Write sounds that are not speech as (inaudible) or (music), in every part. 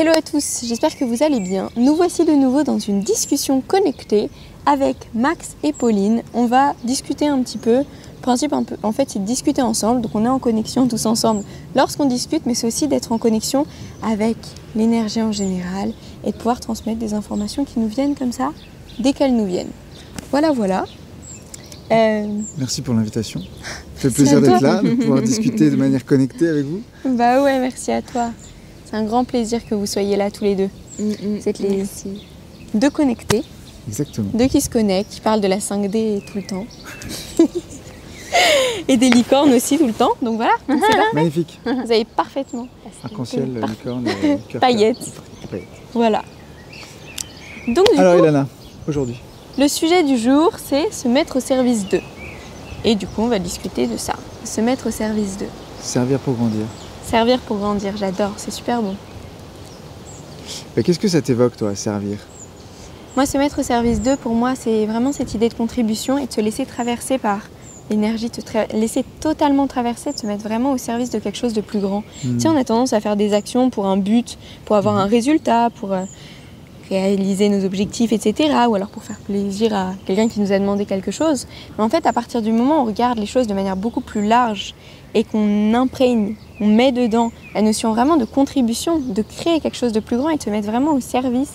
Hello à tous, j'espère que vous allez bien. Nous voici de nouveau dans une discussion connectée avec Max et Pauline. On va discuter un petit peu. Le principe, un peu, en fait, c'est de discuter ensemble. Donc, on est en connexion tous ensemble lorsqu'on discute, mais c'est aussi d'être en connexion avec l'énergie en général et de pouvoir transmettre des informations qui nous viennent comme ça dès qu'elles nous viennent. Voilà, voilà. Euh... Merci pour l'invitation. Ça (laughs) fait plaisir d'être là, de pouvoir discuter de manière connectée avec vous. Bah ouais, merci à toi. C'est un grand plaisir que vous soyez là tous les deux. Mm, mm, C'est les deux connectés, Exactement. deux qui se connectent, qui parlent de la 5D tout le temps. (laughs) et des licornes aussi tout le temps. Donc voilà, c'est parfait. Magnifique. Vous avez parfaitement. Arc-en-ciel, licorne et cœur. Paillettes. Paillettes. Voilà. Donc du Alors, coup, Ilana, aujourd'hui. le sujet du jour, c'est se mettre au service d'eux. Et du coup, on va discuter de ça. Se mettre au service d'eux. Servir pour grandir. Servir pour grandir, j'adore, c'est super bon. Mais Qu'est-ce que ça t'évoque, toi, servir? Moi, se mettre au service d'eux, pour moi, c'est vraiment cette idée de contribution et de se laisser traverser par l'énergie, se tra- laisser totalement traverser, de se mettre vraiment au service de quelque chose de plus grand. Hmm. Tu sais, on a tendance à faire des actions pour un but, pour avoir un résultat, pour euh, réaliser nos objectifs, etc. Ou alors pour faire plaisir à quelqu'un qui nous a demandé quelque chose. Mais en fait, à partir du moment où on regarde les choses de manière beaucoup plus large et qu'on imprègne, on met dedans la notion vraiment de contribution, de créer quelque chose de plus grand et de se mettre vraiment au service,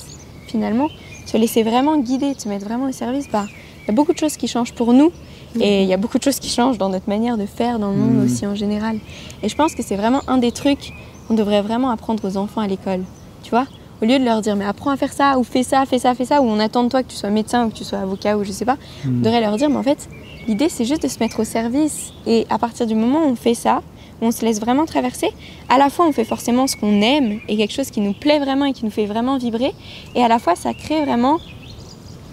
finalement, se laisser vraiment guider, de se mettre vraiment au service, bah, il y a beaucoup de choses qui changent pour nous. Et il y a beaucoup de choses qui changent dans notre manière de faire dans le monde Mhm. aussi en général. Et je pense que c'est vraiment un des trucs qu'on devrait vraiment apprendre aux enfants à l'école. Tu vois Au lieu de leur dire, mais apprends à faire ça, ou fais ça, fais ça, fais ça, ou on attend de toi que tu sois médecin ou que tu sois avocat ou je sais pas, on Hmm. devrait leur dire, mais en fait, l'idée c'est juste de se mettre au service. Et à partir du moment où on fait ça, où on se laisse vraiment traverser, à la fois on fait forcément ce qu'on aime et quelque chose qui nous plaît vraiment et qui nous fait vraiment vibrer, et à la fois ça crée vraiment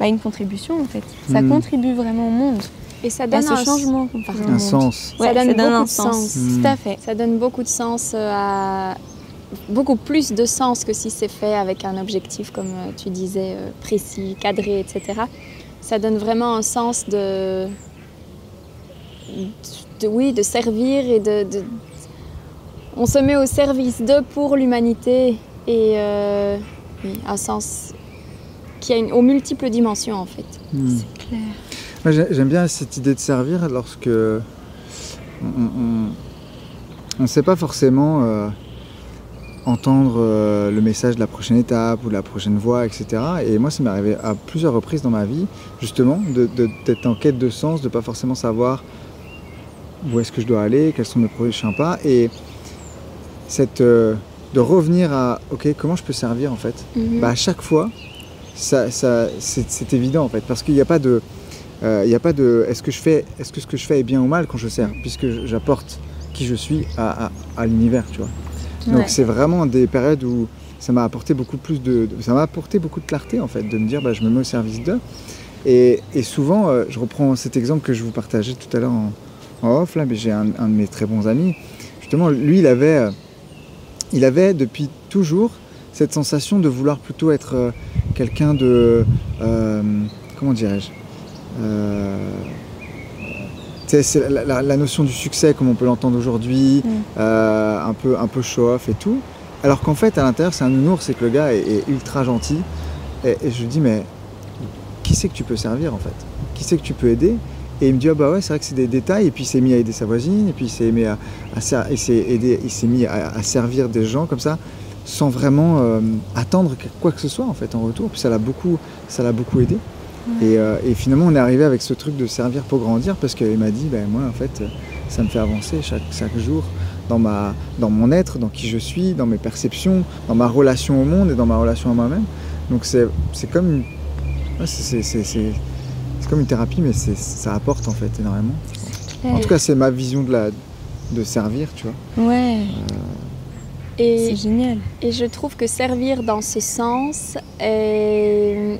bah, une contribution en fait. Ça Mhm. contribue vraiment au monde. Et ça À donne ce un, changement. Un sens. Ouais, Ça donne beaucoup un de sens. Tout à fait. ça donne beaucoup de sens euh, à beaucoup plus de sens que si c'est fait avec un objectif comme euh, tu disais euh, précis, cadré, etc. Ça donne vraiment un sens de, de- oui, de servir et de, de- on se met au service de pour l'humanité et euh, oui, un sens qui a une, aux multiples dimensions en fait. Hmm. C'est clair. Moi, j'aime bien cette idée de servir lorsque on ne sait pas forcément euh, entendre euh, le message de la prochaine étape ou de la prochaine voie, etc. Et moi, ça m'est arrivé à plusieurs reprises dans ma vie, justement, d'être en quête de sens, de pas forcément savoir où est-ce que je dois aller, quels sont mes prochains pas, et cette, euh, de revenir à, ok, comment je peux servir en fait bah, à chaque fois, ça, ça, c'est, évident en fait, parce qu'il n'y a pas de, euh, il y a pas de, est-ce que je fais, est-ce que ce que je fais est bien ou mal quand je sers, puisque j'apporte qui je suis à, à- à l'univers, tu vois. Donc c'est vraiment des périodes où ça m'a apporté beaucoup plus de, ça m'a apporté beaucoup de clarté en fait, de me dire, bah, je me mets au service d'eux. Et, et souvent, euh, je reprends cet exemple que je vous partageais tout à l'heure en, en off là, mais j'ai un, un de mes très bons amis. Justement, lui, il avait, euh, il avait depuis toujours cette sensation de vouloir plutôt être euh, quelqu'un de. comment dirais-je Euh, tu sais, c'est la, la- la notion du succès, comme on peut l'entendre aujourd'hui, Mm. euh, un peu, un peu show-off et tout. Alors qu'en fait, à l'intérieur, c'est un nounours, c'est que le gars est, est ultra gentil. Et, et je lui dis, mais qui c'est que tu peux servir en fait? Qui c'est que tu peux aider? Et il me dit, ah bah ouais, c'est vrai que c'est des détails. Et puis il s'est mis à aider sa voisine, et puis il s'est mis à, à ser- il s'est aidé- il s'est mis à, à servir des gens comme ça, sans vraiment euh, attendre quoi que ce soit en fait en retour. Puis ça l'a beaucoup, ça l'a beaucoup aidé. Et, euh, et finalement, on est arrivé avec ce truc de servir pour grandir parce qu'il m'a dit, ben moi en fait, ça me fait avancer chaque, chaque jour dans, ma, dans mon être, dans qui je suis, dans mes perceptions, dans ma relation au monde et dans ma relation à moi-même. Donc c'est c'est comme, ouais, c'est- comme une thérapie, mais c'est- ça apporte en fait énormément. En tout cas, c'est ma vision de, la, de servir, tu vois. Ouais, Et c'est génial. Et je trouve que servir dans ce sens, est...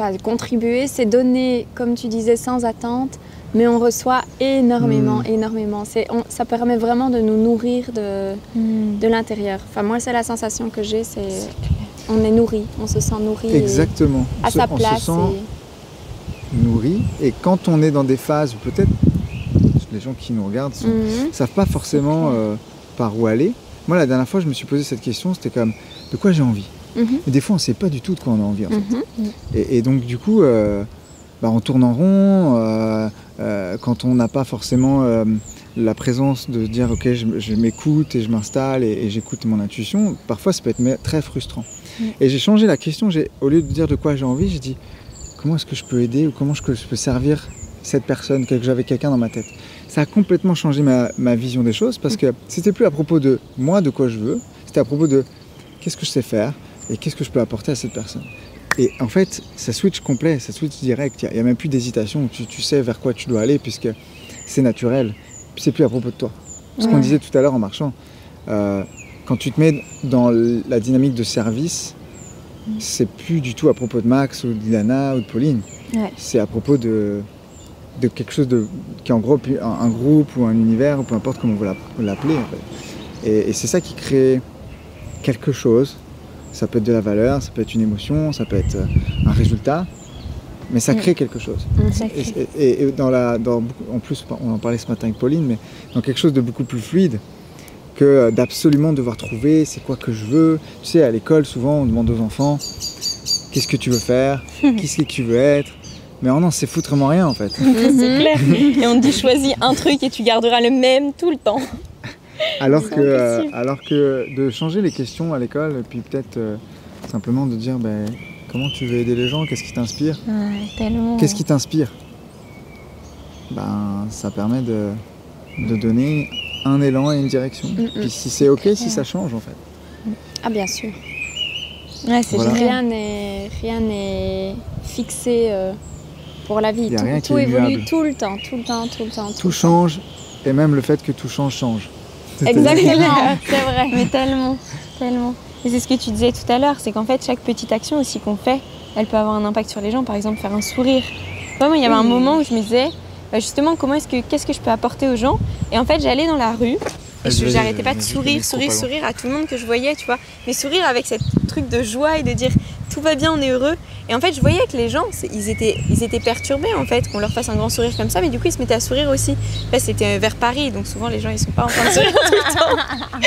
enfin, contribuer, c'est donner, comme tu disais, sans attente, mais on reçoit énormément, Mm. énormément. On- ça permet vraiment de nous nourrir de, Hmm. de l'intérieur. Enfin, moi, c'est la sensation que j'ai, c'est on est nourri, on se sent nourri et Exactement. à se- sa on se place. sent et- nourri. Et quand on est dans des phases où peut-être les gens qui nous regardent Mhm. ne savent pas forcément euh, par où aller, Moi, la dernière fois, je me suis posé cette question, c'était comme, de quoi j'ai envie? Mhm. Et des fois, on ne sait pas du tout de quoi on a envie, en fait. Mhm. Et, et donc, du coup, euh, bah, on tourne en rond, euh, euh, quand on n'a pas forcément euh, la présence de dire, ok, je, je m'écoute et je m'installe et, et j'écoute mon intuition, parfois, ça peut être mais, très frustrant. Mm. Et j'ai changé la question, j'ai, au lieu de dire de quoi j'ai envie, j'ai dit, comment est-ce que je peux aider ou comment est-ce que je peux servir cette personne, que j'avais quelqu'un dans ma tête? Ça a complètement changé ma, ma vision des choses parce que c'était plus à propos de moi, de quoi je veux, c'était à propos de qu'est-ce que je sais faire? Et qu'est-ce que je peux apporter à cette personne? Et en fait, ça switch complet, ça switch direct, il n'y a, même plus d'hésitation, tu, tu sais vers quoi tu dois aller puisque c'est naturel, c'est plus à propos de toi. Ce qu'on disait tout à l'heure en marchant, euh, quand tu te mets dans la dynamique de service, c'est plus du tout à propos de Max ou d'Ilana ou de Pauline. Ouais. C'est à propos de, de quelque chose de, qui est en gros un, un groupe ou un univers, ou peu importe comment vous l'app- vous l'appelez. en fait. Et, et c'est ça qui crée quelque chose. Ça peut être de la valeur, ça peut être une émotion, ça peut être euh, un résultat, mais ça Mm. crée quelque chose. Ça Et, crée- et- et dans la, dans, en plus, on en parlait ce matin avec Pauline, mais dans quelque chose de beaucoup plus fluide que euh, d'absolument devoir trouver c'est quoi que je veux. Tu sais, à l'école, souvent, on demande aux enfants qu'est-ce que tu veux faire, (laughs) c'est que tu veux être? Mais oh non, c'est foutrement rien en fait. (laughs) C'est clair. (laughs) Et on te dit choisis un truc et tu garderas le même tout le temps. Alors que, euh, alors que de changer les questions à l'école, et puis peut-être euh, simplement de dire ben, comment tu veux aider les gens, qu'est-ce qui t'inspire, Ouais, tellement. qu'est-ce qui t'inspire, ben, ça permet de, de donner un élan et une direction. Mm, mm. Puis si c'est ok, si ça change en fait. Ah bien sûr. Ouais, c'est Voilà. génial. Rien n'est rien n'est fixé euh, pour la vie. Y a Tout, évolue tout le temps, tout le temps, tout le temps. Tout temps. change, et même le fait que tout change change. Exactement, c'est vrai. Mais tellement, tellement. Et c'est ce que tu disais tout à l'heure, c'est qu'en fait, chaque petite action aussi qu'on fait, elle peut avoir un impact sur les gens. Par exemple, faire un sourire. Moi, il y avait un moment où je me disais, bah, justement, comment est-ce que, qu'est-ce que je peux apporter aux gens? Et en fait, j'allais dans la rue et je- j'arrêtais pas de sourire, sourire, sourire à tout le monde que je voyais, tu vois. Mais sourire avec cette truc de joie et de dire tout va bien, on est heureux. Et en fait, je voyais que les gens, ils étaient, ils étaient perturbés en fait, qu'on leur fasse un grand sourire comme ça, mais du coup, ils se mettaient à sourire aussi. Là, c'était vers Paris, donc souvent les gens ils sont pas en train de sourire tout le temps.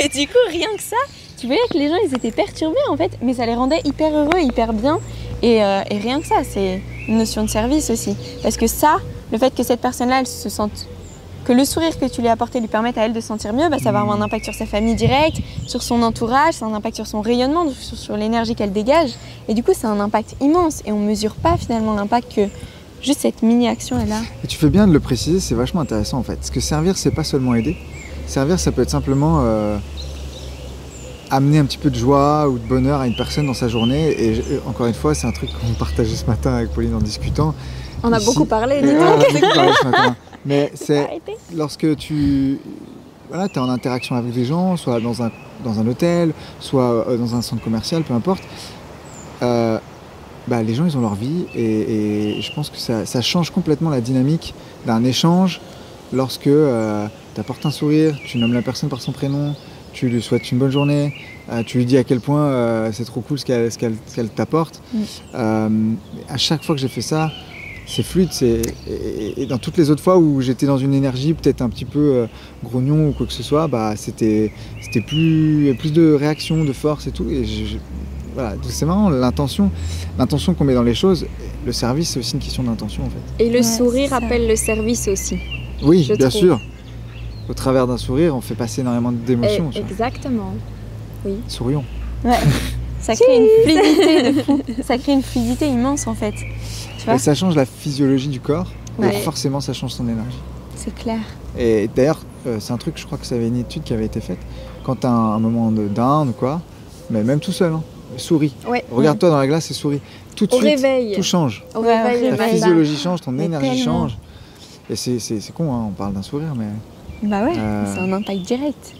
(laughs) Et du coup, rien que ça, tu voyais que les gens ils étaient perturbés en fait, mais ça les rendait hyper heureux, hyper bien. Et, euh, et rien que ça, c'est une notion de service aussi. Parce que ça, le fait que cette personne-là, elle se sente. Que le sourire que tu lui as apporté lui permette à elle de se sentir mieux, bah, ça va avoir un impact sur sa famille directe, sur son entourage, ça a un impact sur son rayonnement, sur, sur l'énergie qu'elle dégage. Et du coup, c'est un impact immense. Et on mesure pas finalement l'impact que juste cette mini-action elle a. Et tu fais bien de le préciser, c'est vachement intéressant en fait. Parce que servir, c'est pas seulement aider. Servir, ça peut être simplement euh, amener un petit peu de joie ou de bonheur à une personne dans sa journée. Et je- encore une fois, c'est un truc qu'on partageait ce matin avec Pauline en discutant. On a Ici- beaucoup parlé, dis donc. on a beaucoup parlé ce matin. (laughs) Mais c'est lorsque tu voilà, es en interaction avec des gens, soit dans un, dans un hôtel, soit euh, dans un centre commercial, peu importe, euh, bah, les gens ils ont leur vie et, et je pense que ça, ça change complètement la dynamique d'un échange lorsque tu apportes un sourire, tu nommes la personne par son prénom, tu lui souhaites une bonne journée, euh, tu lui dis à quel point euh, c'est trop cool ce qu'elle t'apporte. Mm. Euh, à chaque fois que j'ai fait ça, c'est fluide. C'est... Et, dans toutes les autres fois où j'étais dans une énergie peut-être un petit peu euh, grognon ou quoi que ce soit, bah, c'était, c'était plus, plus de réaction, de force et tout. Et je- je- voilà, c'est marrant, l'intention, l'intention qu'on met dans les choses. Le service, c'est aussi une question d'intention en fait. Et le Ouais, sourire appelle le service aussi. Oui, bien trouve. sûr. Au travers d'un sourire, on fait passer énormément d'émotions. Vois. exactement. Sourions. (laughs) Ça crée une fluidité de fou. Ça crée une fluidité immense en fait. Tu vois Et ça change la physiologie du corps. Ouais. Et forcément, ça change son énergie. C'est clair. Et d'ailleurs, euh, c'est un truc, je crois que ça avait une étude qui avait été faite. Quand tu as un, un moment de down ou quoi, mais même tout seul, hein, souris. Ouais. Regarde-toi dans la glace et souris. Tout de Au suite, réveil. tout change. Au réveil, Ta physiologie change, ton Mais énergie tellement. change. Et c'est, c'est- c'est con, hein, on parle d'un sourire, mais Bah ouais, Euh. c'est un impact direct.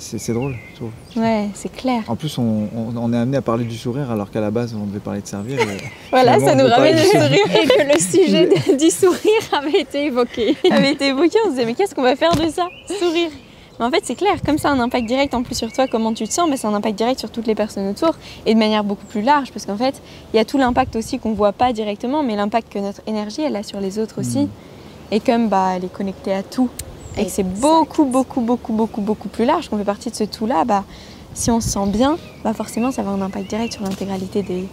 C'est, drôle, je trouve. Ouais, c'est clair. En plus, on, on- on est amené à parler du sourire alors qu'à la base, on devait parler de servir. (laughs) Voilà, ça on nous ramène dire. sourire Et que le (laughs) sujet de- du sourire avait été évoqué. (laughs) avait été évoqué. On se disait, mais qu'est-ce qu'on va faire de ça? Sourire. Mais en fait, c'est clair, comme ça a un impact direct en plus sur toi, comment tu te sens, mais c'est un impact direct sur toutes les personnes autour et de manière beaucoup plus large, parce qu'en fait, il y a tout l'impact aussi qu'on voit pas directement, mais l'impact que notre énergie elle a sur les autres aussi. Mm. Et comme bah, elle est connectée à tout, et que c'est beaucoup, beaucoup, beaucoup, beaucoup, beaucoup plus large, qu'on fait partie de ce tout-là, bah, si on se sent bien, bah forcément ça va avoir un impact direct sur l'intégralité des-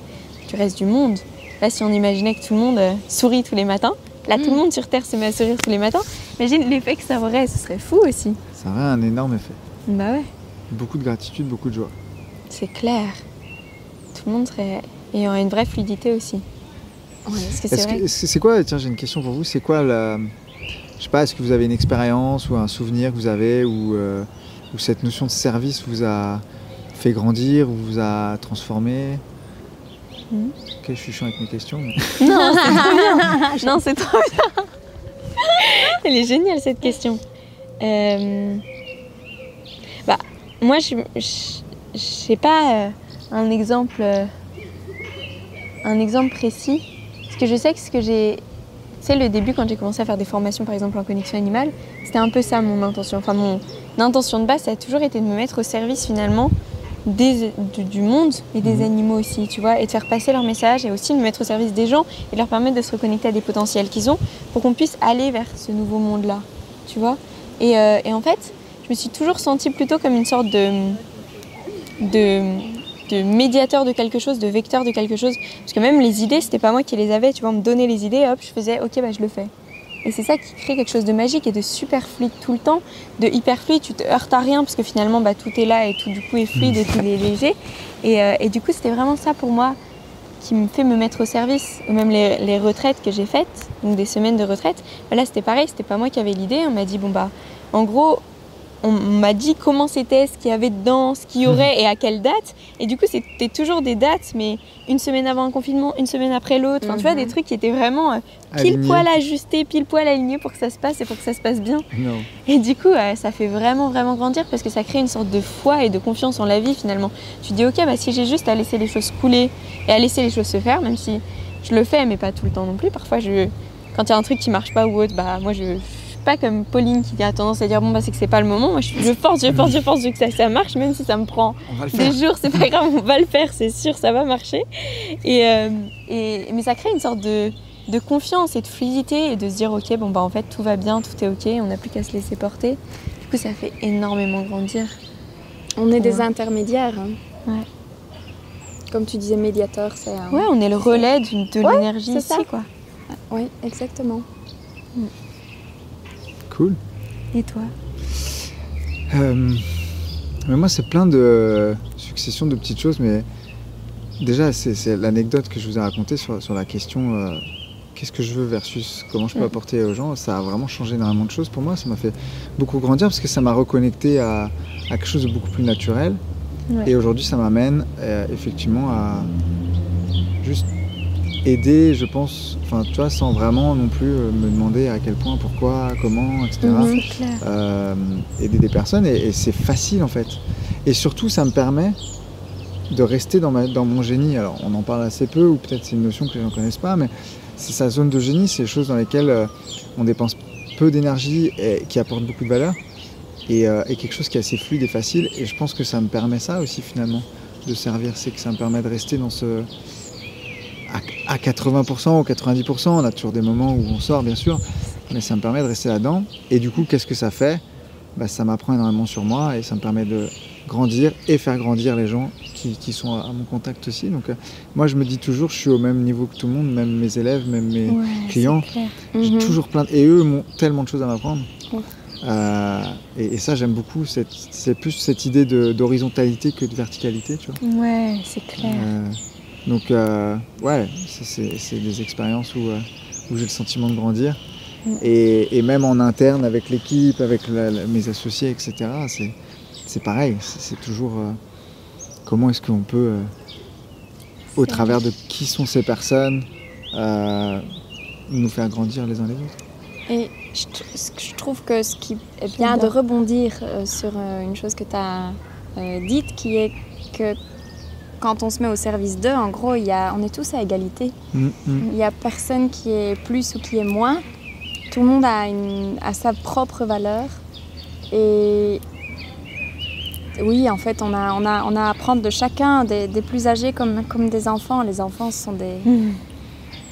du reste du monde. Là, si on imaginait que tout le monde euh, sourit tous les matins, là, tout Mm. le monde sur Terre se met à sourire tous les matins, imagine l'effet que ça aurait, ce serait fou aussi. Ça aurait un énorme effet. Bah ouais, Beaucoup de gratitude, beaucoup de joie. c'est clair. Tout le monde serait. Et aurait une vraie fluidité aussi. Que c'est que- c'est quoi, tiens j'ai une question pour vous, c'est quoi la... Je sais pas, est-ce que vous avez une expérience ou un souvenir que vous avez où, euh, cette notion de service vous a fait grandir, ou vous a transformé? Mhm. Ok, je suis chiant avec mes questions. mais- (laughs) Non, c'est trop bien. Non, c'est trop bien. Elle est géniale cette question. Euh, Bah, moi, je sais pas euh, un exemple, euh, un exemple précis, parce que je sais que ce que j'ai, sais, le début quand j'ai commencé à faire des formations, par exemple en connexion animale, c'était un peu ça mon intention. Enfin, mon intention de base, ça a toujours été de me mettre au service finalement des, du, du monde et des Mhm. animaux aussi, tu vois, et de faire passer leur message et aussi de me mettre au service des gens et de leur permettre de se reconnecter à des potentiels qu'ils ont pour qu'on puisse aller vers ce nouveau monde-là, tu vois. Et, euh, et en fait, je me suis toujours sentie plutôt comme une sorte de, de, de médiateur de quelque chose, de vecteur de quelque chose. Parce que même les idées, c'était pas moi qui les avais, tu vois, on me donnait les idées, hop, je faisais, ok, bah je le fais. Et c'est ça qui crée quelque chose de magique et de super fluide tout le temps, de hyper fluide, tu te heurtes à rien parce que finalement bah, tout est là et tout du coup est fluide et tout est léger. Et, euh, du coup c'était vraiment ça pour moi qui me fait me mettre au service, même les, les retraites que j'ai faites, donc des semaines de retraite, bah là c'était pareil, c'était pas moi qui avais l'idée, on m'a dit bon bah en gros on m'a dit comment c'était, ce qu'il y avait dedans, ce qu'il y aurait et à quelle date. Et du coup, c'était toujours des dates, mais une semaine avant un confinement, une semaine après l'autre. Enfin, tu vois, Mhm. des trucs qui étaient vraiment euh, pile Aligné. poil ajustés, pile poil alignés pour que ça se passe et pour que ça se passe bien. Non. Et du coup, euh, ça fait vraiment, vraiment grandir parce que ça crée une sorte de foi et de confiance en la vie finalement. Tu dis, ok, bah, si j'ai juste à laisser les choses couler et à laisser les choses se faire, même si je le fais, mais pas tout le temps non plus. Parfois, je... quand il y a un truc qui marche pas ou autre, bah, moi, je pas comme Pauline qui a tendance à dire, bon, bah, c'est que c'est pas le moment. Moi, je, je force, je force, je force, je veux que ça, ça marche, même si ça me prend des jours, c'est pas grave, on va le faire, c'est sûr, ça va marcher. Et, euh, et- mais ça crée une sorte de, de confiance et de fluidité et de se dire, ok, bon, bah, en fait, tout va bien, tout est ok, on n'a plus qu'à se laisser porter. Du coup, ça fait énormément grandir. On est des intermédiaires. hein. Ouais. Comme tu disais, médiateur, c'est. un- Ouais, on est le relais d'une- de Ouais, l'énergie c'est ici, ça. quoi. Oui, exactement. Cool. Et toi Euh, mais moi, c'est plein de successions de petites choses, mais déjà, c'est l'anecdote que je vous ai racontée sur, sur la question euh, qu'est-ce que je veux versus comment je peux apporter aux gens. Ça a vraiment changé énormément de choses pour moi. Ça m'a fait beaucoup grandir parce que ça m'a reconnecté à, à quelque chose de beaucoup plus naturel. Ouais. Et aujourd'hui, ça m'amène euh, effectivement à juste aider, je pense, enfin, tu vois, sans vraiment non plus euh, me demander à quel point, pourquoi, comment, etc Mhm. Clair. euh, aider des personnes et, et c'est facile en fait. Et surtout, ça me permet de rester dans, ma, dans mon génie. Alors, on en parle assez peu, ou peut-être c'est une notion que les gens ne connaissent pas, mais c'est sa zone de génie, c'est les choses dans lesquelles euh, on dépense peu d'énergie et qui apportent beaucoup de valeur et, euh, et quelque chose qui est assez fluide et facile. Et je pense que ça me permet ça aussi finalement de servir, c'est que ça me permet de rester dans ce. À, à 80% ou 90%, on a toujours des moments où on sort bien sûr, mais ça me permet de rester là-dedans. Et du coup, qu'est-ce que ça fait? Bah, Ça m'apprend énormément sur moi et ça me permet de grandir et faire grandir les gens qui, qui sont à, à mon contact aussi. Donc, euh, moi, je me dis toujours, je suis au même niveau que tout le monde, même mes élèves, même mes Ouais, clients. J'ai Mhm. toujours plein de... Et eux ont tellement de choses à m'apprendre. Ouais. Euh, et, et ça, j'aime beaucoup. C'est plus cette idée d'horizontalité que de verticalité, tu vois. Ouais, c'est clair. Euh, donc, euh, ouais, c'est- des expériences où, euh, où j'ai le sentiment de grandir. Et, et même en interne, avec l'équipe, avec la- la- mes associés, etc., c'est- c'est pareil. C'est toujours euh, comment est-ce qu'on peut, euh, au travers de qui sont ces personnes, euh, nous faire grandir les uns les autres. Et je, je trouve que ce qui est bien de rebondir euh, sur euh, une chose que tu as dite, qui est que quand on se met au service d'eux, en gros, il y a, on est tous à égalité. Mm, mm. Il n'y a personne qui est plus ou qui est moins. Tout le monde a, une, a sa propre valeur. Et oui, en fait, on a, on a, on a à apprendre de chacun, des, des plus âgés comme, comme des enfants. Les enfants sont des, Mhm.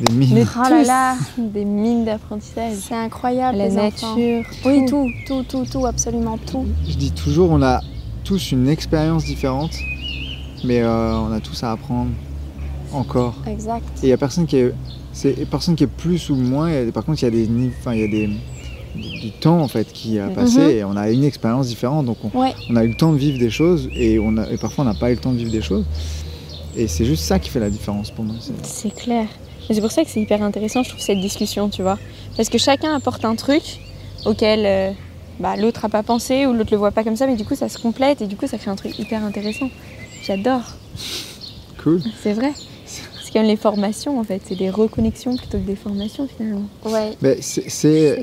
Des mines. Oh là tous, là. des mines d'apprentissage. C'est incroyable. La les enfants. nature. Oui, tout, tout, tout, tout, absolument tout. Je dis toujours, on a tous une expérience différente, mais euh, on a tous à apprendre encore. Exact. Et il n'y a personne qui est, c'est personne qui est plus ou moins. et par contre, il y a des, enfin, il y a des, du- temps en fait qui a passé Mhm. et on a une expérience différente. Donc on, Ouais. on a eu le temps de vivre des choses et, on a, et parfois on n'a pas eu le temps de vivre des choses. Et c'est juste ça qui fait la différence pour moi. c'est- clair. C'est pour ça que c'est hyper intéressant, je trouve, cette discussion, tu vois. Parce que chacun apporte un truc auquel euh, bah, l'autre n'a pas pensé ou l'autre le voit pas comme ça, mais du coup, ça se complète et du coup, ça crée un truc hyper intéressant. J'adore. Cool. C'est vrai. C'est comme les formations, en fait. C'est des reconnexions plutôt que des formations, finalement. Ouais. Mais c'est- c'est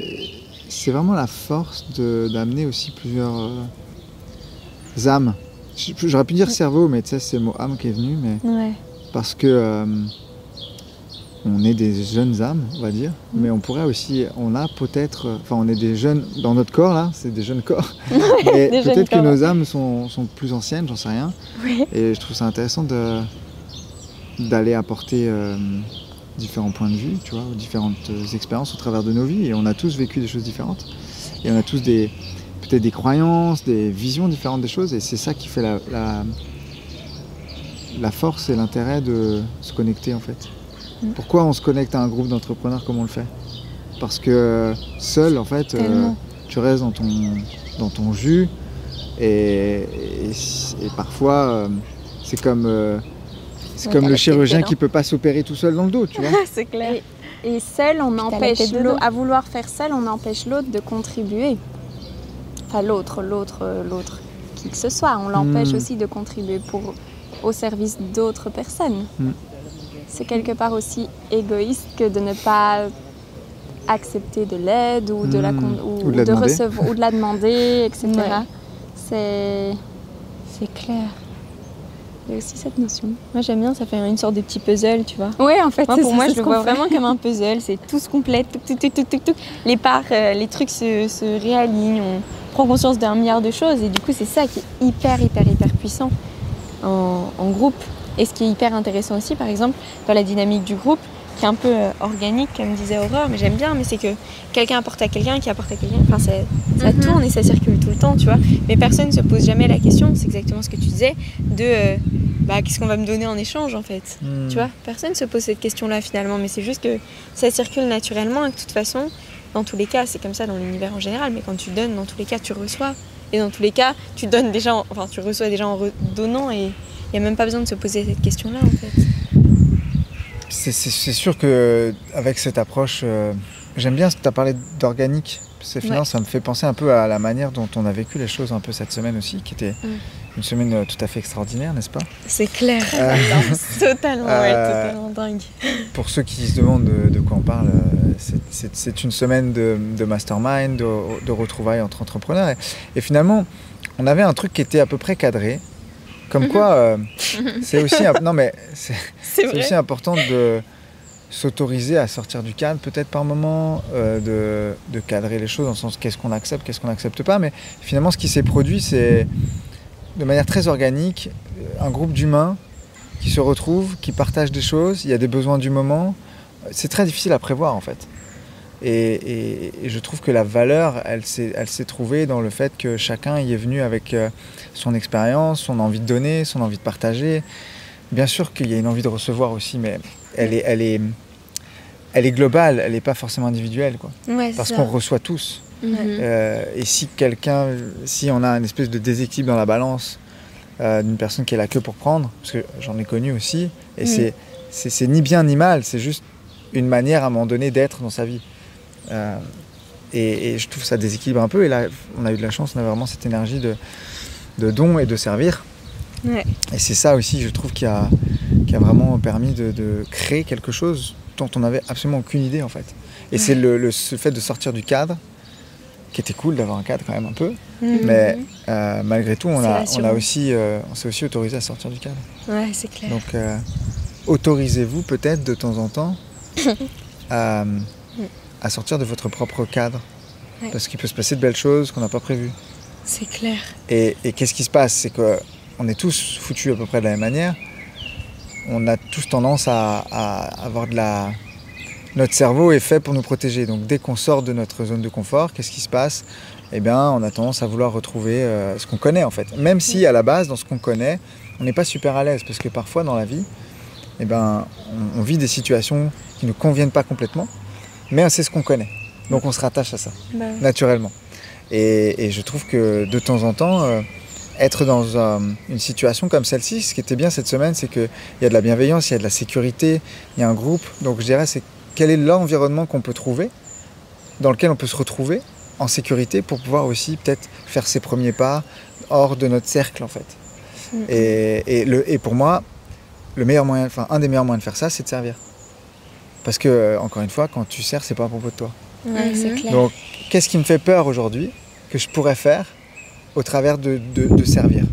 c'est vraiment la force de- d'amener aussi plusieurs euh, âmes. J'aurais pu dire cerveau, mais tu sais, c'est le mot âme qui est venu, mais Ouais. parce que euh, on est des jeunes âmes, on va dire, mais on pourrait aussi, on a peut-être, enfin, on est des jeunes dans notre corps là, c'est des jeunes corps, (laughs) mais peut-être que nos âmes sont, sont plus anciennes, j'en sais rien, et je trouve ça intéressant de d'aller apporter euh, différents points de vue, tu vois, différentes expériences au travers de nos vies, et on a tous vécu des choses différentes, et on a tous des peut-être des croyances, des visions différentes des choses, et c'est ça qui fait la, la, la force et l'intérêt de se connecter en fait. Pourquoi on se connecte à un groupe d'entrepreneurs comme on le fait? Parce que seul en fait, euh, tu restes dans ton, dans ton jus, et, et, et parfois euh, c'est comme, euh, c'est Ouais, comme le chirurgien qui peut pas s'opérer tout seul dans le dos, tu vois. (laughs) c'est clair. Et seul, on empêche l'autre, à vouloir faire seul, on empêche l'autre de contribuer. Enfin, l'autre, l'autre, l'autre, qui que ce soit, on l'empêche Hmm. aussi de contribuer pour, au service d'autres personnes. Hmm. C'est quelque part aussi égoïste que de ne pas accepter de l'aide ou de la Hmm. con- ou, Ou de la demander. recevoir ou de la demander, etc. Ouais. C'est C'est clair. il y a aussi cette notion. Moi, j'aime bien, ça fait une sorte de petit puzzle, tu vois. Oui, en fait, Moi, c'est pour ça, moi, je le vois fait. vraiment comme un puzzle. C'est tout se complète, tout, tout, tout, tout, tout, tout. Les parts, euh, les trucs se, se réalignent. On prend conscience d'un milliard de choses. Et du coup, c'est ça qui est hyper, hyper, hyper puissant en, en groupe. Et ce qui est hyper intéressant aussi, par exemple, dans la dynamique du groupe, qui est un peu euh, organique, comme disait Aurore, mais j'aime bien, mais c'est que quelqu'un apporte à quelqu'un, qui apporte à quelqu'un. Enfin, ça, ça Mhm. tourne et ça circule tout le temps, tu vois. Mais personne ne se pose jamais la question, c'est exactement ce que tu disais, de euh, bah, qu'est-ce qu'on va me donner en échange, en fait. Hmm. Tu vois, personne se pose cette question-là finalement, mais c'est juste que ça circule naturellement et que de toute façon, dans tous les cas, c'est comme ça dans l'univers en général, mais quand tu donnes, dans tous les cas, tu reçois. Et dans tous les cas, tu donnes déjà, en- enfin, tu reçois déjà en redonnant et il n'y a même pas besoin de se poser cette question-là en fait. C'est- sûr que avec cette approche, euh, j'aime bien, tu as parlé d'organique. C'est finalement, Ouais. ça me fait penser un peu à la manière dont on a vécu les choses un peu cette semaine aussi, qui était Mm. une semaine euh, tout à fait extraordinaire, n'est-ce pas? C'est clair. Euh, (laughs) totalement, ouais, euh, totalement dingue. Pour ceux qui se demandent de, de quoi on parle, c'est- une semaine de, de mastermind, de, de retrouvailles entre entrepreneurs. Et, et finalement, on avait un truc qui était à peu près cadré. Comme quoi, euh, c'est aussi, un- non mais c'est (laughs) aussi important de s'autoriser à sortir du cadre, peut-être par moment, euh, de, de cadrer les choses dans le sens qu'est-ce qu'on accepte, qu'est-ce qu'on n'accepte pas. Mais finalement, ce qui s'est produit, c'est de manière très organique, un groupe d'humains qui se retrouvent, qui partagent des choses, il y a des besoins du moment. C'est très difficile à prévoir en fait. Et, et- et je trouve que la valeur, elle s'est trouvée dans le fait que chacun y est venu avec euh, son expérience, son envie de donner, son envie de partager. Bien sûr qu'il y a une envie de recevoir aussi, mais elle est, elle est, elle est globale, elle n'est pas forcément individuelle. Quoi. Ouais, c'est Parce qu'on reçoit tous. Mhm. Euh, et si quelqu'un, si on a une espèce de déséquilibre dans la balance euh, d'une personne qui est là que pour prendre, parce que j'en ai connu aussi, et Mm. c'est ni bien ni mal, c'est juste une manière à un moment donné d'être dans sa vie. Euh, et, et je trouve que ça déséquilibre un peu, et là on a eu de la chance, on a vraiment cette énergie de, de don et de servir. Ouais. Et c'est ça aussi, je trouve, qui a, qui a vraiment permis de, de créer quelque chose dont on n'avait absolument aucune idée en fait. Et c'est le, le- ce fait de sortir du cadre, qui était cool d'avoir un cadre quand même un peu, Mhm. mais euh, malgré tout, on, a, on, a aussi, euh, on s'est aussi autorisé à sortir du cadre. Ouais, c'est clair. Donc euh, autorisez-vous peut-être de temps en temps (laughs) à, à sortir de votre propre cadre. Ouais. Parce qu'il peut se passer de belles choses qu'on n'a pas prévues. C'est clair. Et, et qu'est-ce qui se passe? C'est qu'on est tous foutus à peu près de la même manière. On a tous tendance à, à avoir de la, notre cerveau est fait pour nous protéger. Donc dès qu'on sort de notre zone de confort, qu'est-ce qui se passe? Eh bien, on a tendance à vouloir retrouver euh, ce qu'on connaît en fait. Même si à la base, dans ce qu'on connaît, on n'est pas super à l'aise. Parce que parfois dans la vie, eh ben, on, on vit des situations qui ne conviennent pas complètement, mais c'est ce qu'on connaît. Donc on se rattache à ça, Bah ouais. naturellement. Et, et je trouve que de temps en temps, euh, être dans euh, une situation comme celle-ci, ce qui était bien cette semaine, c'est qu'il y a de la bienveillance, il y a de la sécurité, il y a un groupe. Donc je dirais, c'est quel est l'environnement qu'on peut trouver, dans lequel on peut se retrouver en sécurité pour pouvoir aussi peut-être faire ses premiers pas hors de notre cercle en fait. Mm. Et, et le, et pour moi, le meilleur moyen, enfin un des meilleurs moyens de faire ça, c'est de servir. Parce que, euh, encore une fois, quand tu sers, c'est pas à propos de toi. Ouais, c'est Mhm. clair. Donc, qu'est-ce qui me fait peur aujourd'hui que je pourrais faire au travers de, de- de servir?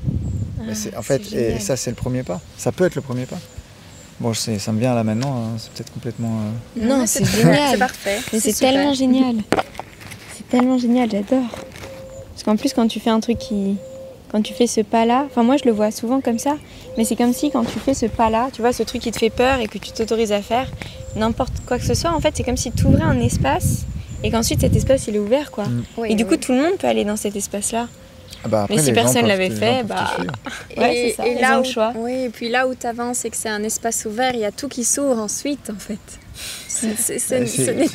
Ah, En fait, et ça, c'est le premier pas. Ça peut être le premier pas. Bon, je sais, ça me vient là maintenant, hein, c'est peut-être complètement. euh, Non, c'est génial. C'est parfait. Mais c'est tellement génial. C'est tellement génial, j'adore. Parce qu'en plus, quand tu fais un truc qui. Quand tu fais ce pas-là, enfin moi je le vois souvent comme ça, mais c'est comme si quand tu fais ce pas-là, tu vois, ce truc qui te fait peur et que tu t'autorises à faire, n'importe quoi que ce soit, en fait, c'est comme si tu ouvrais un espace et qu'ensuite cet espace il est ouvert quoi. Mm. Oui, et du oui. coup, tout le monde peut aller dans cet espace-là. ah bah, après, Mais si personne l'avait fait, bah. (laughs) Ouais, et, c'est ça, et là où, le choix. Oui, et puis là où tu avances et que c'est un espace ouvert, il y a tout qui s'ouvre ensuite, en fait. C'est- c'est- c'est- Ouais,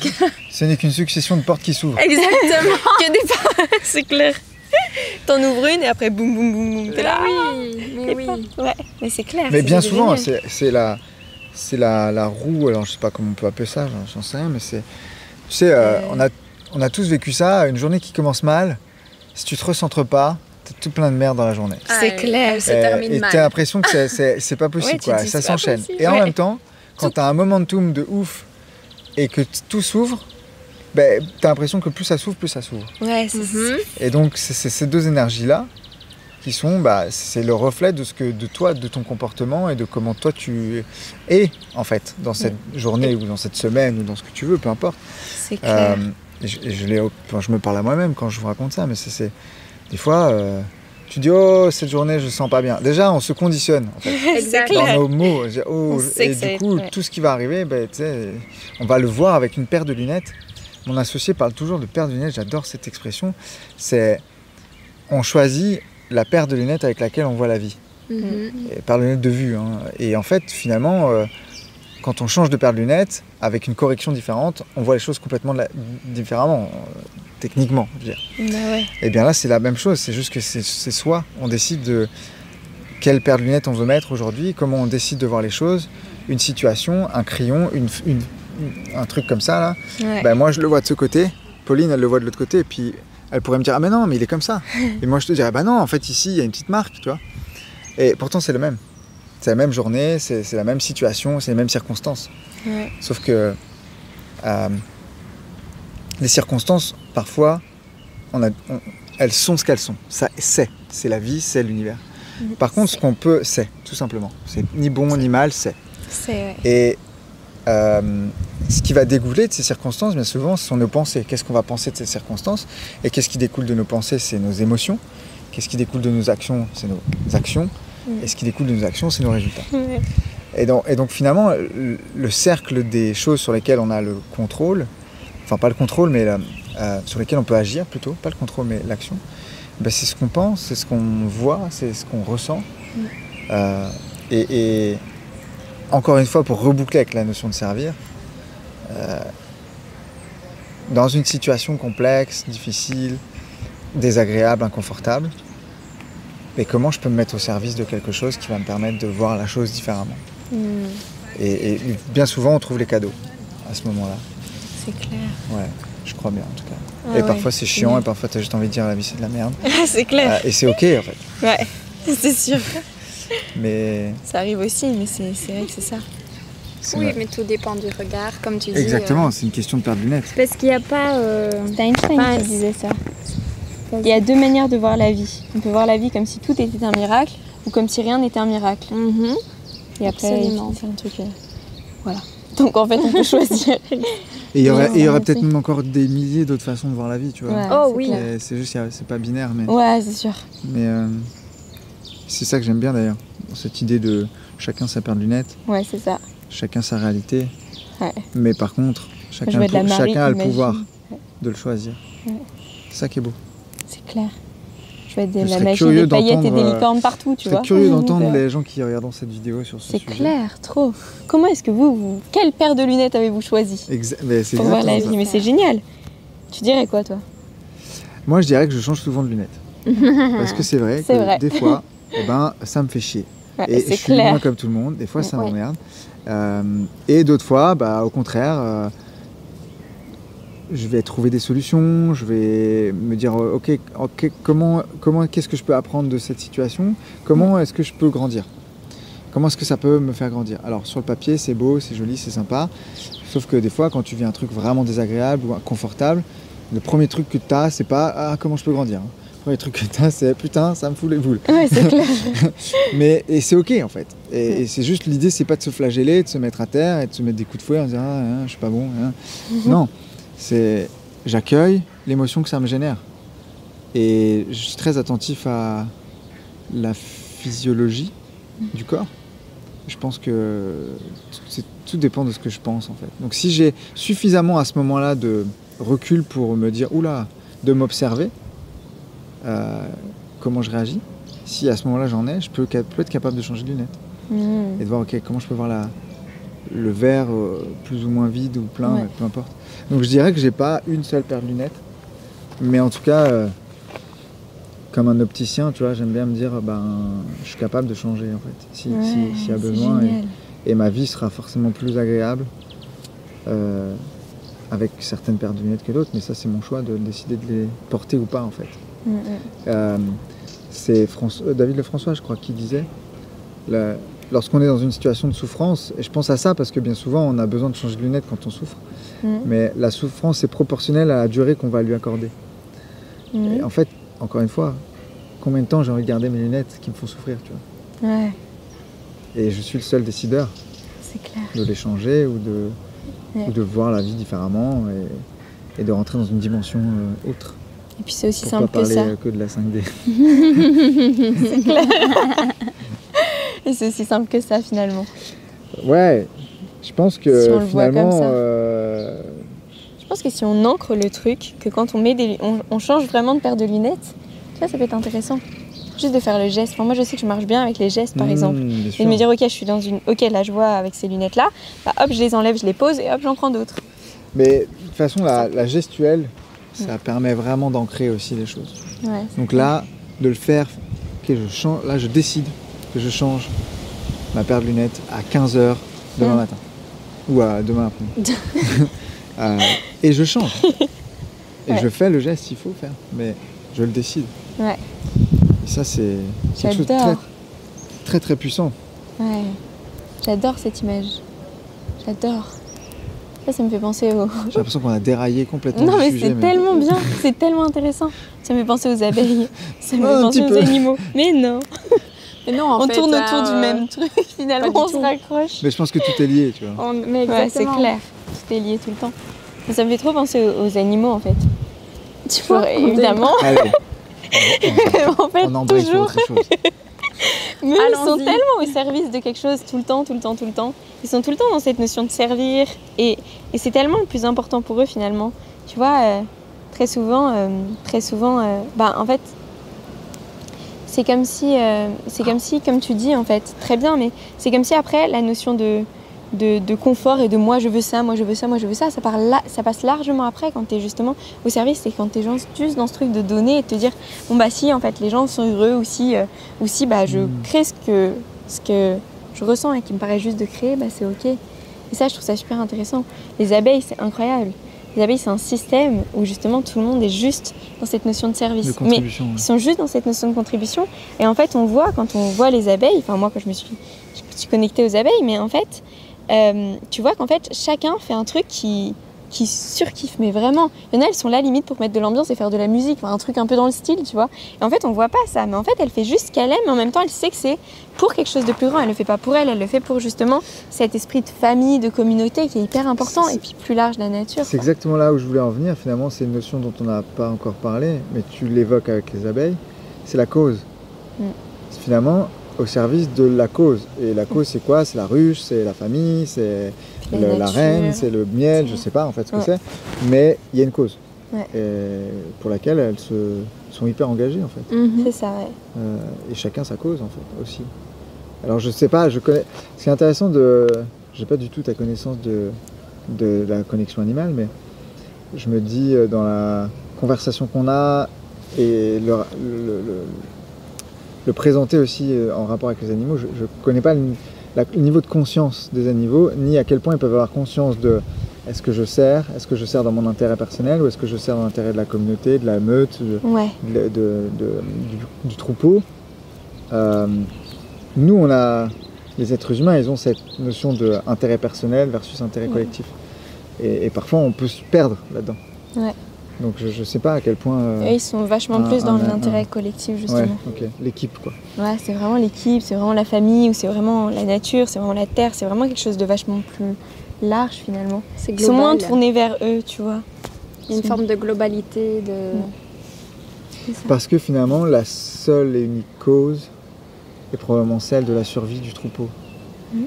ce n'est qu'une succession de portes qui s'ouvrent. Exactement. (laughs) que des pas, (laughs) c'est clair. (laughs) T'en ouvres une et après boum boum boum boum, t'es là. oui, mais oui. Ouais, mais c'est clair. Mais c'est bien souvent, c'est c'est la, c'est la, la roue, alors je sais pas comment on peut appeler ça, j'en- sais rien, mais c'est. Tu sais, euh, Euh. on, a, on a tous vécu ça, une journée qui commence mal, si tu te recentres pas, t'as tout plein de merde dans la journée. Ah, C'est elle- clair. Euh, termine et mal. t'as l'impression que c'est- c'est c'est pas possible, Ouais, quoi, dis, ça c'est s'enchaîne. Et en Ouais. même temps, quand t'as un momentum de ouf et que tout s'ouvre, ben, t'as l'impression que plus ça s'ouvre, plus ça s'ouvre. Ouais, c'est Mhm. Et donc, c'est c'est ces deux énergies-là qui sont, bah, c'est le reflet de ce que, de toi, de ton comportement et de comment toi tu es, en fait, dans cette journée ou dans cette semaine ou dans ce que tu veux, peu importe. c'est clair. Euh, et je, et je l'ai- enfin, je me parle à moi-même quand je vous raconte ça, mais c'est- c'est des fois, euh, tu dis, oh, cette journée, je sens pas bien. Déjà, on se conditionne, en fait. (laughs) Dans nos mots, oh, et du coup, ouais. tout ce qui va arriver, ben, on va le voir avec une paire de lunettes. Mon associé parle toujours de paire de lunettes, j'adore cette expression. C'est on choisit la paire de lunettes avec laquelle on voit la vie, et paire de lunettes de vue. hein. Et en fait, finalement, euh, quand on change de paire de lunettes, avec une correction différente, on voit les choses complètement la- différemment, euh, techniquement. je veux dire. Bah ouais. Et bien là, c'est la même chose, c'est juste que c'est soi. On décide de quelle paire de lunettes on veut mettre aujourd'hui, comment on décide de voir les choses, une situation, un crayon, une- un truc comme ça. Là. Ouais. Ben, moi, je le vois de ce côté, Pauline, elle le voit de l'autre côté, et puis elle pourrait me dire Ah, mais non, mais il est comme ça. (laughs) et moi, je te dirais Bah non, en fait, ici, il y a une petite marque, tu vois. Et pourtant, c'est le même. C'est la même journée, c'est c'est la même situation, c'est les mêmes circonstances. Ouais. Sauf que euh, les circonstances, parfois, on a, on- elles sont ce qu'elles sont. Ça, c'est. C'est la vie, c'est l'univers. Par contre, ce qu'on peut, c'est, tout simplement. C'est ni bon ni mal, c'est. C'est ouais. Et euh, ce qui va dégouler de ces circonstances, bien souvent, ce sont nos pensées. Qu'est-ce qu'on va penser de ces circonstances Et qu'est-ce qui découle de nos pensées C'est nos émotions. Qu'est-ce qui découle de nos actions C'est nos actions. Et ce qui découle de nos actions, c'est nos résultats. Et donc, et donc finalement, le, le cercle des choses sur lesquelles on a le contrôle, enfin pas le contrôle, mais la- euh, sur lesquelles on peut agir plutôt, pas le contrôle, mais l'action, ben, c'est ce qu'on pense, c'est ce qu'on voit, c'est ce qu'on ressent. Euh, et, et encore une fois, pour reboucler avec la notion de servir, euh, dans une situation complexe, difficile, désagréable, inconfortable, mais comment je peux me mettre au service de quelque chose qui va me permettre de voir la chose différemment? Mm, Et, et bien souvent, on trouve les cadeaux à ce moment-là. c'est clair. Ouais, je crois bien en tout cas. Ah et ouais, parfois c'est chiant, et parfois tu as juste envie de dire la vie c'est de la merde. (laughs) c'est clair. Euh, et c'est ok en fait. Ouais, (laughs) c'est sûr. Mais Ça arrive aussi, mais c'est vrai que c'est ça. Oui, mais tout dépend du regard, comme tu dis. Exactement, c'est une question de paire de lunettes. euh. Parce qu'il n'y a pas. euh, C'est Einstein qui disait ça. Il y a deux manières de voir la vie. On peut voir la vie comme si tout était un miracle ou comme si rien n'était un miracle. mhm. Et après, Absolument. c'est un truc. euh, Voilà. Donc en fait, on peut choisir. (laughs) Et il y aurait, peut-être même encore des milliers d'autres façons de voir la vie, tu vois. Ouais, Oh c'est oui. C'est juste, c'est pas binaire, mais, Ouais, c'est sûr. mais euh, c'est ça que j'aime bien d'ailleurs. Cette idée de chacun sa paire de lunettes, Ouais, c'est ça. chacun sa réalité. Ouais. Mais par contre, Chacun, le Marie a le pouvoir de le choisir. Ouais. C'est ça qui est beau. C'est clair. Je vois des, Je la magie, des paillettes et des euh, licornes partout, tu Je vois. serais curieux (laughs) d'entendre euh, les gens qui regardent cette vidéo sur ce C'est sujet. clair, trop. Comment est-ce que vous, vous quelle paire de lunettes avez-vous choisi Exa- mais c'est pour voir la vie. Mais c'est génial. Tu dirais quoi, toi? Moi, je dirais que je change souvent de lunettes. (laughs) Parce que c'est vrai C'est que vrai. des fois, (laughs) eh ben, ça me fait chier. Ouais, Et je suis moins comme tout le monde. Des fois, ça Ouais. m'emmerde. Euh, et d'autres fois, bah, au contraire, euh, je vais trouver des solutions. Je vais me dire, euh, ok, ok, comment, comment, qu'est-ce que je peux apprendre de cette situation? Comment est-ce que je peux grandir? Comment est-ce que ça peut me faire grandir? Alors sur le papier, c'est beau, c'est joli, c'est sympa. Sauf que des fois, quand tu vis un truc vraiment désagréable ou inconfortable, le premier truc que tu as, c'est pas ah comment je peux grandir. hein. Premier truc que tu as, c'est putain, ça me fout les boules. Ouais, c'est clair. (laughs) Mais et c'est ok en fait. Et, et c'est juste l'idée, c'est pas de se flageller, de se mettre à terre et de se mettre des coups de fouet en disant ah, hein, je suis pas bon. hein. Non, c'est j'accueille l'émotion que ça me génère. Et je suis très attentif à la physiologie du corps. Je pense que tout dépend de ce que je pense en fait. Donc si j'ai suffisamment à ce moment-là de recul pour me dire oula, de m'observer, euh, comment je réagis, si à ce moment-là j'en ai, je peux, être capable de changer de lunettes Mmh. et de voir ok comment je peux voir la, le verre euh, plus ou moins vide ou plein, Ouais. peu importe. Donc je dirais que j'ai pas une seule paire de lunettes, mais en tout cas, euh, comme un opticien, tu vois, j'aime bien me dire ben je suis capable de changer en fait, si- Ouais, si- s'il y a besoin, et, ma vie sera forcément plus agréable. euh, avec certaines paires de lunettes que d'autres, mais ça c'est mon choix de décider de les porter ou pas en fait. Mmh. Euh, c'est euh, David Lefrançois, je crois, qui disait lorsqu'on est dans une situation de souffrance, et je pense à ça parce que bien souvent on a besoin de changer de lunettes quand on souffre, Mmh. mais la souffrance est proportionnelle à la durée qu'on va lui accorder. Mmh. Et en fait, encore une fois, combien de temps j'ai envie de garder mes lunettes qui me font souffrir, tu vois Ouais, Et je suis le seul décideur c'est clair. de les changer ou de, Ouais. ou de voir la vie différemment et, et de rentrer dans une dimension euh, autre. Et puis c'est aussi simple que parler ça. euh, que de la 5D. (laughs) c'est clair. Et c'est aussi simple que ça finalement. Ouais, je pense que Si on le voit comme ça. euh, Je pense que si on ancre le truc, que quand on met des, on, on change vraiment de paire de lunettes, ça peut être intéressant. Juste de faire le geste. Enfin, moi, je sais que je marche bien avec les gestes, par hmm, exemple. Et de me dire, ok, je suis dans une. Ok, là, je vois avec ces lunettes-là. Bah, hop, je les enlève, je les pose et hop, j'en prends d'autres. Mais de toute façon, la, la gestuelle, ça permet vraiment d'ancrer aussi les choses. Ouais. Donc là, de le faire, je change, là, je décide que je change ma paire de lunettes à 15h demain Mm. matin. Ou à demain après. (laughs) Euh, et je change. Et Ouais. je fais le geste qu'il faut faire. Mais je le décide. Ouais. Et ça, c'est quelque chose de très, J'adore. très, très puissant. Ouais. J'adore cette image. J'adore. Ça, ça me fait penser au. J'ai l'impression qu'on a déraillé complètement Non, mais c'est tellement bien. (laughs) C'est tellement intéressant. Ça me fait penser aux abeilles. Ça me fait un penser petit aux peu. animaux. Mais non. Mais non, en on fait, tourne là, autour du même truc. Finalement, on se raccroche. Mais je pense que tout est lié, tu vois. on- mais Ouais, c'est clair. Tout est lié tout le temps. Mais ça me fait trop penser aux, aux animaux, en fait. Tu vois, évidemment. Allez, (laughs) en fait, on toujours. Mais ils sont tellement au service de quelque chose tout le temps, tout le temps, tout le temps. Ils sont tout le temps dans cette notion de servir. Et, et c'est tellement le plus important pour eux finalement. Tu vois, euh, très souvent, euh, très souvent, euh, bah, en fait, c'est comme si, euh, c'est comme si, comme tu dis en fait, très bien, mais c'est comme si après la notion de, de, de confort et de moi je veux ça, moi je veux ça, moi je veux ça, ça, part là, ça passe largement après quand tu es justement au service, c'est quand tu es juste dans ce truc de donner et de te dire bon bah si en fait les gens sont heureux aussi, euh, ou si bah je Mm. crée ce que, ce que je ressens et qui me paraît juste de créer, bah c'est ok. Et ça je trouve ça super intéressant. Les abeilles c'est incroyable. Les abeilles c'est un système où justement tout le monde est juste dans cette notion de service. De Mais ouais. ils sont juste dans cette notion de contribution. Et en fait, on voit quand on voit les abeilles, enfin moi quand je me suis, je me suis connectée aux abeilles, mais en fait, euh, tu vois qu'en fait, chacun fait un truc qui, qui surkiffe, mais vraiment. Il y en a, elles sont là limite pour mettre de l'ambiance et faire de la musique, enfin, un truc un peu dans le style, tu vois. Et en fait, on voit pas ça, mais en fait, elle fait juste ce qu'elle aime, mais en même temps, elle sait que c'est pour quelque chose de plus grand. Elle le fait pas pour elle, elle le fait pour justement cet esprit de famille, de communauté qui est hyper important, et puis plus large, la nature. C'est exactement là où je voulais en venir. Finalement, c'est une notion dont on n'a pas encore parlé, mais tu l'évoques avec les abeilles. C'est la cause. Mm. Finalement au service de la cause. Et la cause, c'est quoi? C'est la ruche, c'est la famille, c'est La reine, c'est le miel, je sais pas en fait ce que Ouais. c'est, mais il y a une cause Ouais. et pour laquelle elles se, sont hyper engagées en fait. Mhm. C'est ça, ouais. Euh, et chacun sa cause en fait aussi. Alors je sais pas, je connais. C'est intéressant de. J'ai pas du tout ta connaissance de, de la connexion animale, mais je me dis euh, dans la conversation qu'on a et le, le- le- le présenter aussi euh, en rapport avec les animaux, je, je connais pas le, la- le niveau de conscience des animaux, ni à quel point ils peuvent avoir conscience de est-ce que je sers, est-ce que je sers dans mon intérêt personnel ou est-ce que je sers dans l'intérêt de la communauté, de la meute, de- Ouais. de- de- de- du, du troupeau. Euh, nous, on a, les êtres humains, ils ont cette notion d'intérêt personnel versus intérêt Ouais. collectif. Et, et parfois, on peut se perdre là-dedans. Ouais. Donc, je ne sais pas à quel point. euh, Et ils sont vachement un- plus dans l'intérêt collectif, ouais, justement. ok, l'équipe, quoi. Ouais, c'est vraiment l'équipe, c'est vraiment la famille, ou c'est vraiment la nature, c'est vraiment la terre, c'est vraiment quelque chose de vachement plus large finalement. C'est Ils sont moins global. tournés vers eux, tu vois. Il y a une forme de globalité, de... Parce que finalement, la seule et unique cause est probablement celle de la survie du troupeau. Mhm.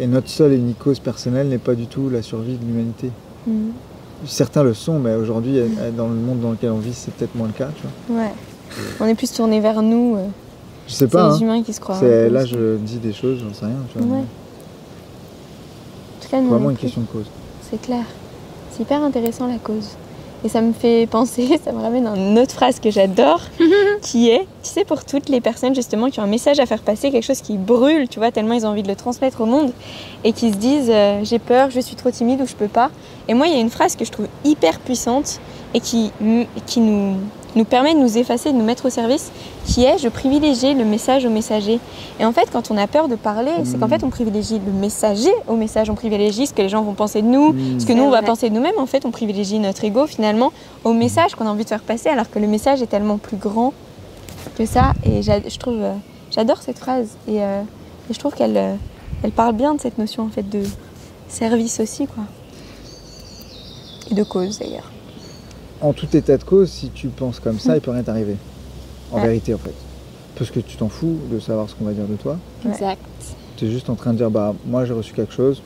Et notre seule et unique cause personnelle n'est pas du tout la survie de l'humanité. Mhm. Certains le sont, mais aujourd'hui, dans le monde dans lequel on vit, c'est peut-être moins le cas. Tu vois. Ouais. On est plus tourné vers nous. euh, Je sais C'est pas. les hein. humains qui se croient. Là, je dis des choses, j'en sais rien. Tu vois. Ouais. En tout cas, nous, on Vraiment une plus- question de cause. C'est clair. C'est hyper intéressant la cause. Et ça me fait penser, (laughs) ça me ramène à une autre phrase que j'adore, (laughs) qui est, tu sais, pour toutes les personnes justement qui ont un message à faire passer, quelque chose qui brûle, tu vois, tellement ils ont envie de le transmettre au monde, et qui se disent, euh, j'ai peur, je suis trop timide ou je peux pas. Et moi, il y a une phrase que je trouve hyper puissante et qui, qui nous, nous permet de nous effacer, de nous mettre au service, qui est, je privilégie le message au messager. Et en fait, quand on a peur de parler, c'est qu'en Mm. fait, on privilégie le messager au message, on privilégie ce que les gens vont penser de nous, Mm. ce que nous on va vrai. penser de nous-mêmes, en fait, on privilégie notre ego finalement au message qu'on a envie de faire passer, alors que le message est tellement plus grand que ça. Et je trouve, euh, j'adore cette phrase et, euh, et je trouve qu'elle, euh, elle parle bien de cette notion en fait de service aussi, quoi. Et de cause d'ailleurs. En tout état de cause, si tu penses comme ça, Mm. il peut rien t'arriver. En Ouais. vérité, en fait. Parce que tu t'en fous de savoir ce qu'on va dire de toi. Ouais. Exact. Tu es juste en train de dire, bah, moi j'ai reçu quelque chose,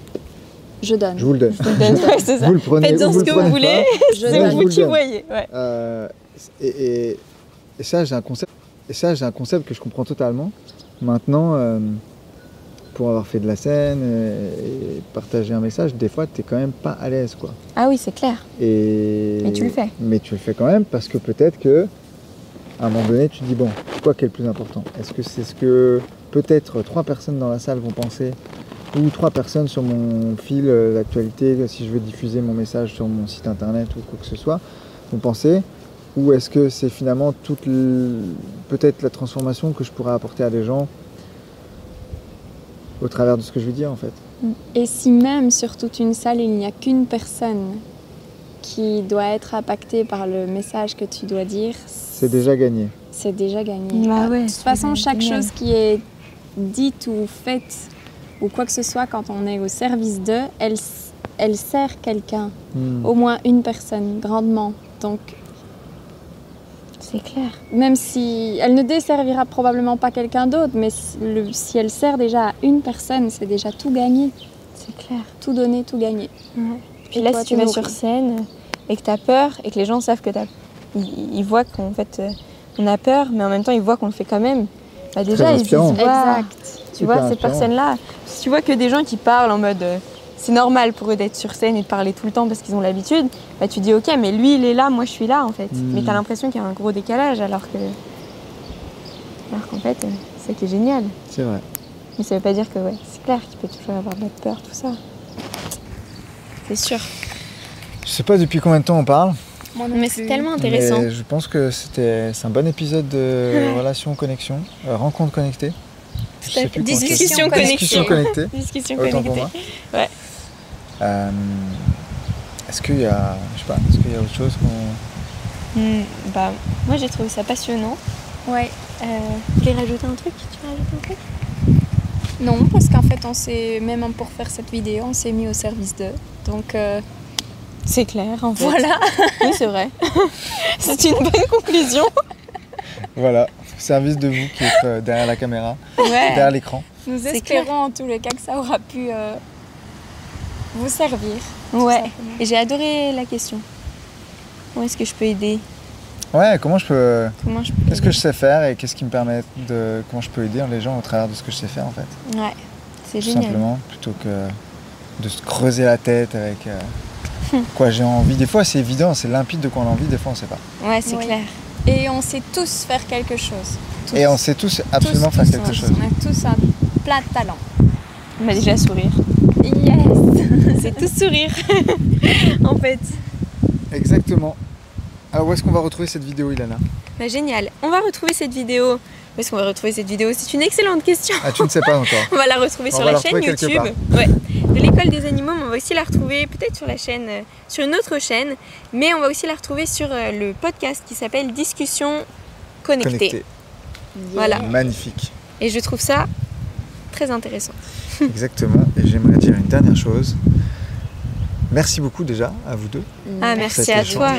Je donne. je vous le donne. Je vous le donne, (laughs) ouais, c'est ça. Vous le prenez, Faites-en ce que vous voulez. C'est (laughs) vous qui voyez. Ouais. Euh, et, et- et ça, j'ai un concept. Et ça, j'ai un concept que je comprends totalement. Maintenant, euh, pour avoir fait de la scène et, et partager un message, des fois, tu es quand même pas à l'aise, quoi. Ah oui, c'est clair. Et Mais tu le fais. Mais tu le fais quand même parce que peut-être que à un moment donné, tu te dis bon, quoi qui est le plus important? Est-ce que c'est ce que peut-être trois personnes dans la salle vont penser? Ou trois personnes sur mon fil euh, d'actualité si je veux diffuser mon message sur mon site internet ou quoi que ce soit vont penser? Ou est-ce que c'est finalement toute peut-être la transformation que je pourrais apporter à des gens au travers de ce que je veux dire en fait Et si même sur toute une salle, il n'y a qu'une personne qui doit être impactée par le message que tu dois dire, C'est déjà gagné. c'est déjà gagné. Bah ouais, de toute façon, chaque génial. chose qui est dite ou faite ou quoi que ce soit quand on est au service d'eux, elle, elle sert quelqu'un, Hmm. au moins une personne, grandement. Donc, C'est clair. même si elle ne desservira probablement pas quelqu'un d'autre, mais si, le- si elle sert déjà à une personne, c'est déjà tout gagné, C'est clair. tout donné, tout gagné. Puis Et là, toi, si tu vas sur scène et que tu as peur et que les gens savent que tu ils, ils voient qu'en fait euh, on a peur, mais en même temps ils voient qu'on le fait quand même. Bah déjà, ils se disent, Exact. tu vois, cette inspirant. personne-là, si tu vois que des gens qui parlent en mode euh, c'est normal pour eux d'être sur scène et de parler tout le temps parce qu'ils ont l'habitude, bah tu dis ok, mais lui il est là, moi je suis là en fait. Mm. Mais tu as l'impression qu'il y a un gros décalage alors que. Alors qu'en fait, euh, c'est ça qui est génial. C'est vrai. Mais ça veut pas dire que ouais, c'est clair qu'il peut toujours avoir de la peur, tout ça. C'est sûr. Je sais pas depuis combien de temps on parle. Mais c'est tellement intéressant. Mais je pense que c'était c'est un bon épisode de (laughs) relation connexion, euh, rencontre connectée. Discussion c'est. connectée. Discussion connectée. Discussion Autant pour connectée. moi. Ouais. Euh, est-ce qu'il y a, je sais pas, est-ce qu'il y a autre chose qu'on Hmm, bah, moi j'ai trouvé ça passionnant. Ouais. Euh, vous voulez rajouter un truc? Tu veux rajouter un truc? Non, parce qu'en fait, on s'est même pour faire cette vidéo, on s'est mis au service d'eux. Donc euh, C'est clair en fait. voilà. (laughs) Oui, c'est vrai. (laughs) c'est une bonne conclusion. Voilà, service de vous qui êtes euh, derrière la caméra, Ouais. derrière l'écran. Nous espérons en tous les cas que ça aura pu euh, vous servir. Ouais. Et j'ai adoré la question. Comment est-ce que je peux aider? Ouais, comment je peux. Comment je peux Qu'est-ce que je sais faire et qu'est-ce qui me permet de. Comment je peux aider les gens au travers de ce que je sais faire en fait? Ouais, c'est Tout génial. simplement, plutôt que de se creuser la tête avec euh, quoi j'ai envie. Des fois c'est évident, c'est limpide de quoi on a envie, des fois on sait pas. Ouais, c'est Oui. clair. Et on sait tous faire quelque chose. Tous. Et on sait tous absolument Tous, faire tous, quelque chose. On a tous un plat de talent. On va déjà sourire. Yes (laughs) C'est tout sourire, (laughs) en fait. Exactement. Alors où est-ce qu'on va retrouver cette vidéo, Ilana? Bah, génial. On va retrouver cette vidéo. Où est-ce qu'on va retrouver cette vidéo? C'est une excellente question. Ah, tu ne sais pas encore. (laughs) On va la retrouver On sur la la chaîne YouTube. Ouais. De l'école des animaux, mais on va aussi la retrouver peut-être sur la chaîne, euh, sur une autre chaîne, mais on va aussi la retrouver sur euh, le podcast qui s'appelle Discussion connectée. Connecté. Voilà. Magnifique. Et je trouve ça très intéressant. (laughs) Exactement. Et j'aimerais dire une dernière chose. Merci beaucoup déjà à vous deux. Ah, merci à toi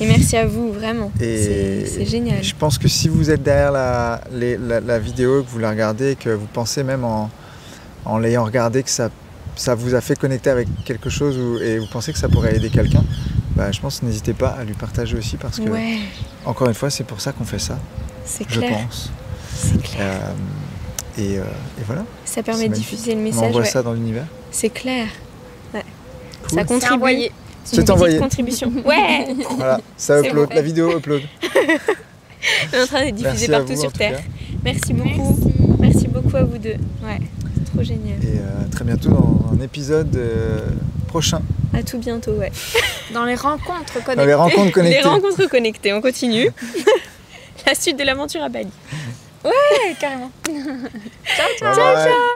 et merci à vous, vraiment. C'est génial. Je pense que si vous êtes derrière la, les- la- la vidéo, que vous la regardez, et que vous pensez même en, en l'ayant regardé que ça, ça vous a fait connecter avec quelque chose ou- et vous pensez que ça pourrait aider quelqu'un, bah, je pense que n'hésitez pas à lui partager aussi parce que, Ouais, encore une fois, c'est pour ça qu'on fait ça, c'est je clair. pense. C'est clair. Euh, et, euh, et voilà, Ça permet de diffuser le on message. envoie ouais. ça dans l'univers. C'est clair. Ouais. Cool. Ça C'est contribue. envoyé. C'est envoyé. petite contribution. (laughs) Ouais Voilà, ça upload, bon. la vidéo upload. (laughs) On est en train de diffuser Merci partout vous, sur Terre. Merci beaucoup. Merci. beaucoup à vous deux. Ouais, c'est trop génial. Et euh, très bientôt dans un épisode euh, prochain. À tout bientôt, ouais. (laughs) Dans les rencontres Dans connectées. les rencontres connectées. Les rencontres connectées, on continue. La suite de l'aventure à Bali. Ouais, carrément. (laughs) Bye bye.